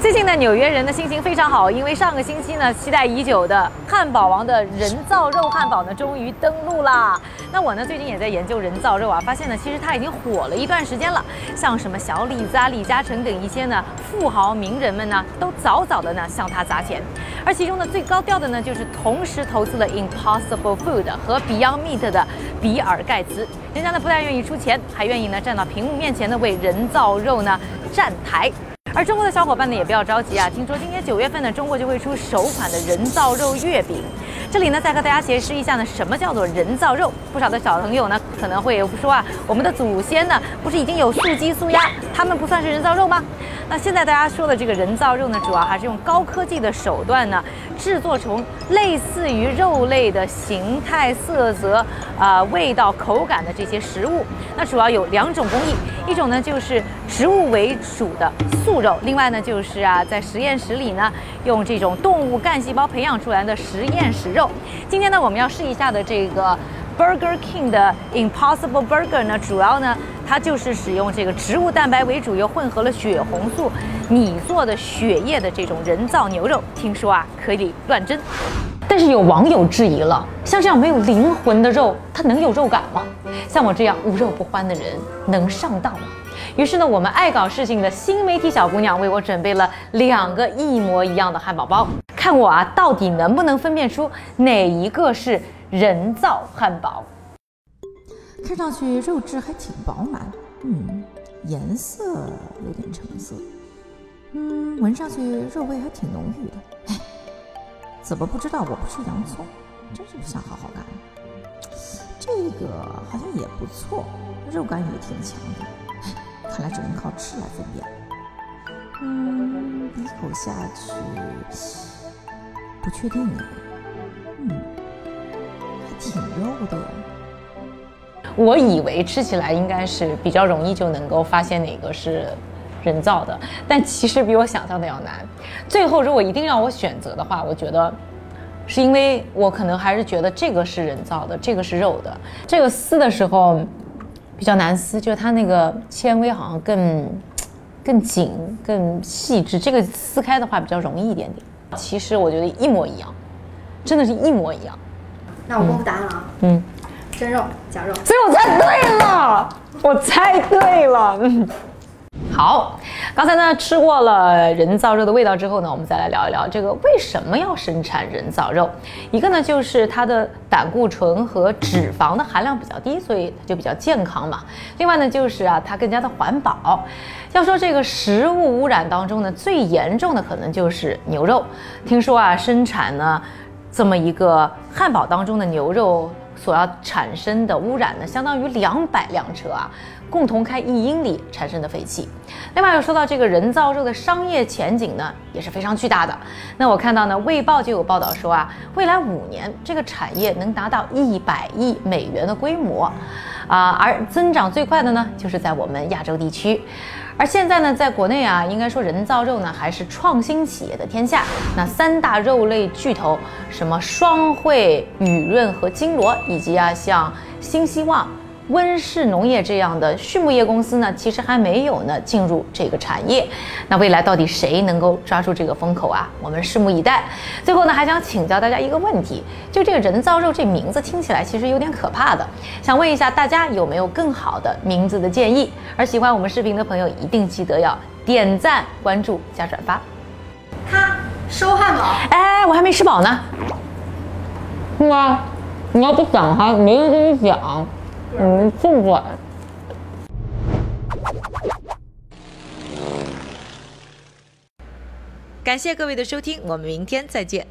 最近呢，纽约人的心情非常好，因为上个星期呢，期待已久的汉堡王的人造肉汉堡呢，终于登陆啦。那我呢，最近也在研究人造肉啊，发现呢，其实它已经火了一段时间了。像什么小李子啊、李嘉诚等一些呢富豪名人们呢，都早早的呢向他砸钱。而其中呢，最高调的呢，就是同时投资了 Impossible Food 和 Beyond Meat 的比尔盖茨。人家呢，不但愿意出钱，还愿意呢站到屏幕面前呢为人造肉呢站台。而中国的小伙伴呢，也不要着急啊！听说今年九月份呢，中国就会出首款的人造肉月饼。这里呢，再和大家解释一下呢，什么叫做人造肉？不少的小朋友呢，可能会说啊，我们的祖先呢，不是已经有素鸡、素鸭，他们不算是人造肉吗？那现在大家说的这个人造肉呢，主要还是用高科技的手段呢，制作成类似于肉类的形态、色泽、啊味道、口感的这些食物。那主要有两种工艺，一种呢就是植物为主的素肉，另外呢就是啊在实验室里呢用这种动物干细胞培养出来的实验室肉。今天呢我们要试一下的这个 Burger King 的 Impossible Burger 呢，主要呢它就是使用这个植物蛋白为主，又混合了血红素拟做的血液的这种人造牛肉，听说啊可以乱真。但是有网友质疑了，像这样没有灵魂的肉，它能有肉感吗？像我这样无肉不欢的人能上当吗？于是呢，我们爱搞事情的新媒体小姑娘为我准备了两个一模一样的汉堡包，看我啊到底能不能分辨出哪一个是人造汉堡？看上去肉质还挺饱满，嗯，颜色有点橙色，嗯，闻上去肉味还挺浓郁的。哎，怎么不知道我不是洋葱？真是不想好好干。这个好像也不错，肉感也挺强的。看来只能靠吃来分辨。嗯，一口下去，不确定哎。嗯，还挺肉的。我以为吃起来应该是比较容易就能够发现哪个是人造的，但其实比我想象的要难。最后如果一定让我选择的话，我觉得是因为我可能还是觉得这个是人造的，这个是肉的。这个撕的时候比较难撕，就是它那个纤维好像更更紧、更细致。这个撕开的话比较容易一点点。其实我觉得一模一样，真的是一模一样。那我公布答案了啊。嗯。真肉假肉，所以我猜对了，我猜对了。嗯，好，刚才呢吃过了人造肉的味道之后呢，我们再来聊一聊这个为什么要生产人造肉。一个呢就是它的胆固醇和脂肪的含量比较低，所以它就比较健康嘛。另外呢就是啊它更加的环保。要说这个食物污染当中呢最严重的可能就是牛肉。听说啊生产呢这么一个汉堡当中的牛肉。所要产生的污染呢，相当于两百辆车啊，共同开一英里产生的废气。另外，又说到这个人造肉的商业前景呢，也是非常巨大的。那我看到呢，《卫报》就有报道说啊，未来五年这个产业能达到一百亿美元的规模，啊，而增长最快的呢，就是在我们亚洲地区。而现在呢，在国内啊，应该说人造肉呢还是创新企业的天下。那三大肉类巨头，什么双汇、雨润和金锣，以及啊像新希望。温室农业这样的畜牧业公司呢，其实还没有呢进入这个产业。那未来到底谁能够抓住这个风口啊？我们拭目以待。最后呢，还想请教大家一个问题：就这个人造肉这名字听起来其实有点可怕的，想问一下大家有没有更好的名字的建议？而喜欢我们视频的朋友一定记得要点赞、关注加转发。他，收汉堡。哎，我还没吃饱呢。哇，你要不讲哈，没人跟你讲。嗯，这么晚。感谢各位的收听，我们明天再见。